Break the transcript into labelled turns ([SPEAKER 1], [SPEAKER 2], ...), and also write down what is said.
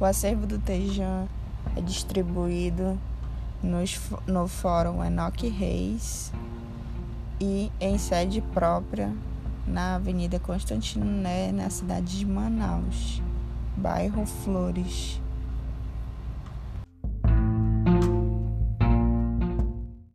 [SPEAKER 1] O acervo do Tejan é distribuído nos, no Fórum Enoque Reis e em sede própria na Avenida Constantino Né, na cidade de Manaus, bairro Flores.